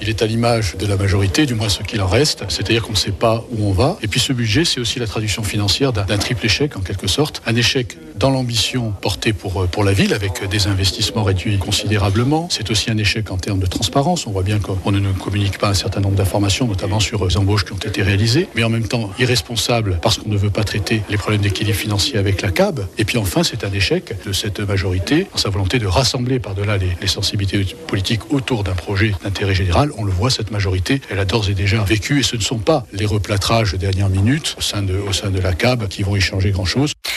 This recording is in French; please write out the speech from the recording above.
Il est à l'image de la majorité, du moins ce qu'il en reste, c'est-à-dire qu'on ne sait pas où on va. Et puis ce budget, c'est aussi la traduction financière d'un triple échec en quelque sorte. Un échec dans l'ambition portée pour, pour la ville avec des investissements réduits considérablement. C'est aussi un échec en termes de transparence. On voit bien qu'on ne communique pas un certain nombre d'informations, notamment sur les embauches qui ont été réalisées, mais en même temps irresponsable parce qu'on ne veut pas traiter les problèmes d'équilibre financier avec la CAB. Et puis enfin, c'est un échec de cette majorité dans sa volonté de rassembler par-delà les, sensibilités politiques autour d'un projet d'intérêt On le voit, cette majorité, elle a d'ores et déjà vécu et ce ne sont pas les replâtrages de dernière minute au sein de, au sein de la CAB qui vont y changer grand-chose.